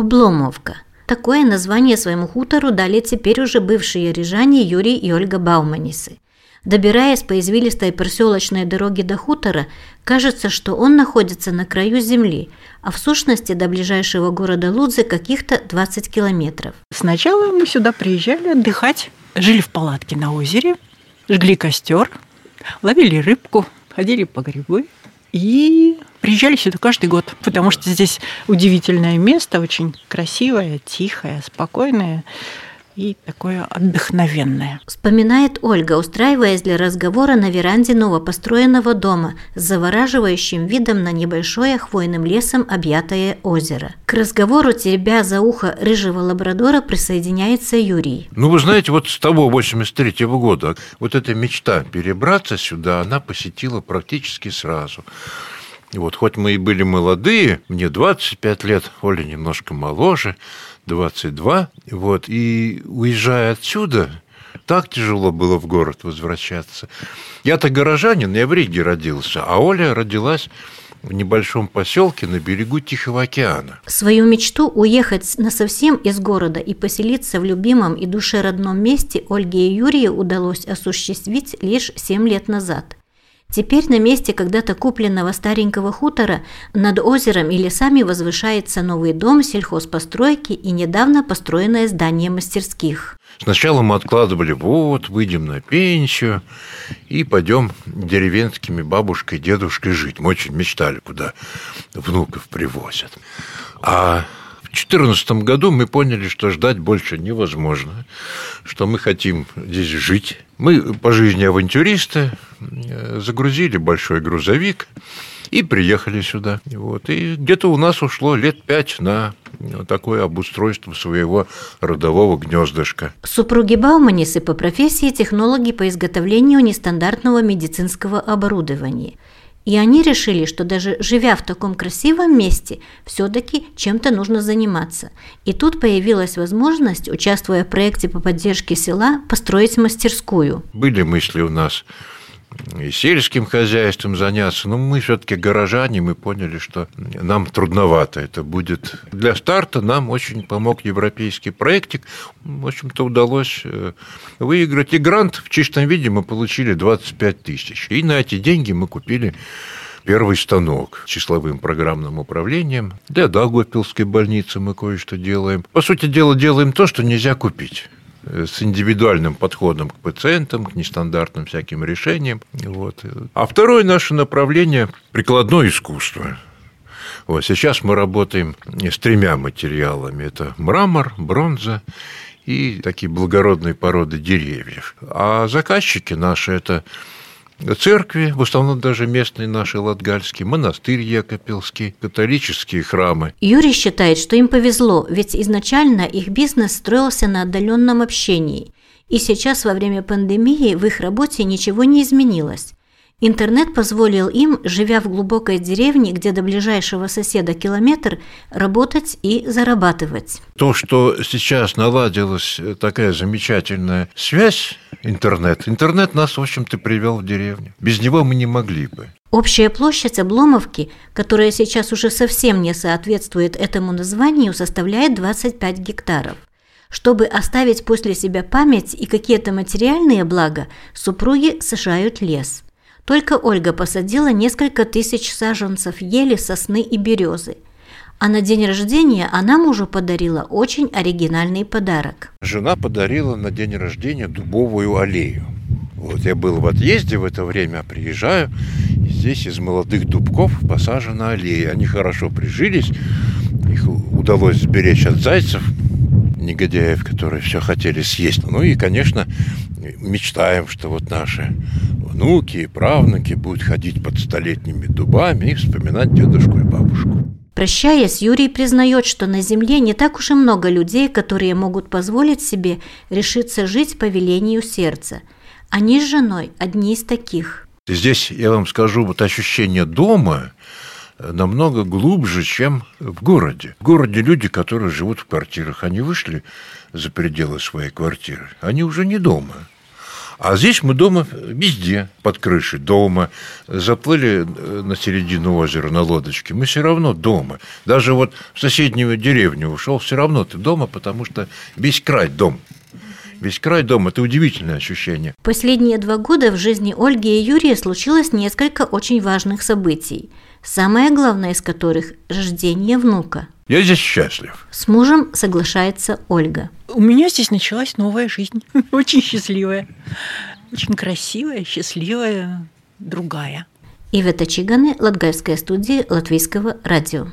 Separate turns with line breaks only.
Обломовка. Такое название своему хутору дали теперь уже бывшие рижане Юрий и Ольга Бауманисы. Добираясь по извилистой проселочной дороге до хутора, кажется, что он находится на краю земли, а в сущности до ближайшего города Лудзы каких-то 20 километров.
Сначала мы сюда приезжали отдыхать, жили в палатке на озере, жгли костер, ловили рыбку, ходили по грибы и приезжали сюда каждый год, потому что здесь удивительное место, очень красивое, тихое, спокойное и такое отдохновенное.
Вспоминает Ольга, устраиваясь для разговора на веранде новопостроенного дома с завораживающим видом на небольшое хвойным лесом объятое озеро. К разговору, теребя за ухо рыжего лабрадора, присоединяется Юрий.
Ну, вы знаете, вот с того 83 -го года вот эта мечта перебраться сюда, она посетила практически сразу. Вот, хоть мы и были молодые, мне 25 лет, Оля немножко моложе, 22. Вот, и уезжая отсюда, так тяжело было в город возвращаться. Я-то горожанин, я в Риге родился, а Оля родилась в небольшом поселке на берегу Тихого океана.
Свою мечту уехать насовсем из города и поселиться в любимом и душе родном месте Ольге и Юрию удалось осуществить лишь 7 лет назад. Теперь на месте когда-то купленного старенького хутора над озером и лесами возвышается новый дом сельхозпостройки и недавно построенное здание мастерских.
Сначала мы откладывали, вот, выйдем на пенсию и пойдем деревенскими бабушкой дедушкой жить. Мы очень мечтали, куда внуков привозят. А в 2014 году мы поняли, что ждать больше невозможно, что мы хотим здесь жить. Мы по жизни авантюристы, загрузили большой грузовик и приехали сюда. Вот. И где-то у нас ушло лет пять на такое обустройство своего родового гнездышка.
Супруги Бауманисы по профессии технологи по изготовлению нестандартного медицинского оборудования – и они решили, что даже живя в таком красивом месте, все-таки чем-то нужно заниматься. И тут появилась возможность, участвуя в проекте по поддержке села, построить мастерскую.
Были мысли у нас и сельским хозяйством заняться, но мы все-таки горожане, мы поняли, что нам трудновато это будет. Для старта нам очень помог европейский проектик. В общем-то, удалось э, выиграть. И грант в чистом виде мы получили 25 тысяч. И на эти деньги мы купили первый станок числовым программным управлением. Для Даугавпилской больницы мы кое-что делаем. По сути дела, делаем то, что нельзя купить с индивидуальным подходом к пациентам, к нестандартным всяким решениям. Вот. А второе наше направление – прикладное искусство. Вот сейчас мы работаем с тремя материалами. Это мрамор, бронза и такие благородные породы деревьев. А заказчики наши – это церкви, в основном даже местные наши латгальские, монастырь Якопилский, католические храмы.
Юрий считает, что им повезло, ведь изначально их бизнес строился на отдаленном общении. И сейчас во время пандемии в их работе ничего не изменилось. Интернет позволил им, живя в глубокой деревне, где до ближайшего соседа километр, работать и зарабатывать.
То, что сейчас наладилась такая замечательная связь, интернет, интернет нас, в общем-то, привел в деревню. Без него мы не могли бы.
Общая площадь Обломовки, которая сейчас уже совсем не соответствует этому названию, составляет 25 гектаров. Чтобы оставить после себя память и какие-то материальные блага, супруги сажают лес – только Ольга посадила несколько тысяч саженцев ели, сосны и березы. А на день рождения она мужу подарила очень оригинальный подарок.
Жена подарила на день рождения дубовую аллею. Вот я был в отъезде в это время, приезжаю, и здесь из молодых дубков посажена аллея. Они хорошо прижились, их удалось сберечь от зайцев, негодяев, которые все хотели съесть. Ну и, конечно, мечтаем, что вот наши внуки и правнуки будут ходить под столетними дубами и вспоминать дедушку и бабушку.
Прощаясь, Юрий признает, что на Земле не так уж и много людей, которые могут позволить себе решиться жить по велению сердца. Они с женой одни из таких.
Здесь, я вам скажу, вот ощущение дома намного глубже, чем в городе. В городе люди, которые живут в квартирах, они вышли за пределы своей квартиры, они уже не дома. А здесь мы дома везде, под крышей дома. Заплыли э, на середину озера на лодочке, мы все равно дома. Даже вот в соседнюю деревню ушел, все равно ты дома, потому что весь край дом. Весь край дом – это удивительное ощущение.
Последние два года в жизни Ольги и Юрия случилось несколько очень важных событий. Самое главное из которых – рождение внука.
Я здесь счастлив.
С мужем соглашается Ольга.
У меня здесь началась новая жизнь. Очень счастливая. Очень красивая, счастливая, другая.
Ивета Чиганы, Латгальская студия Латвийского радио.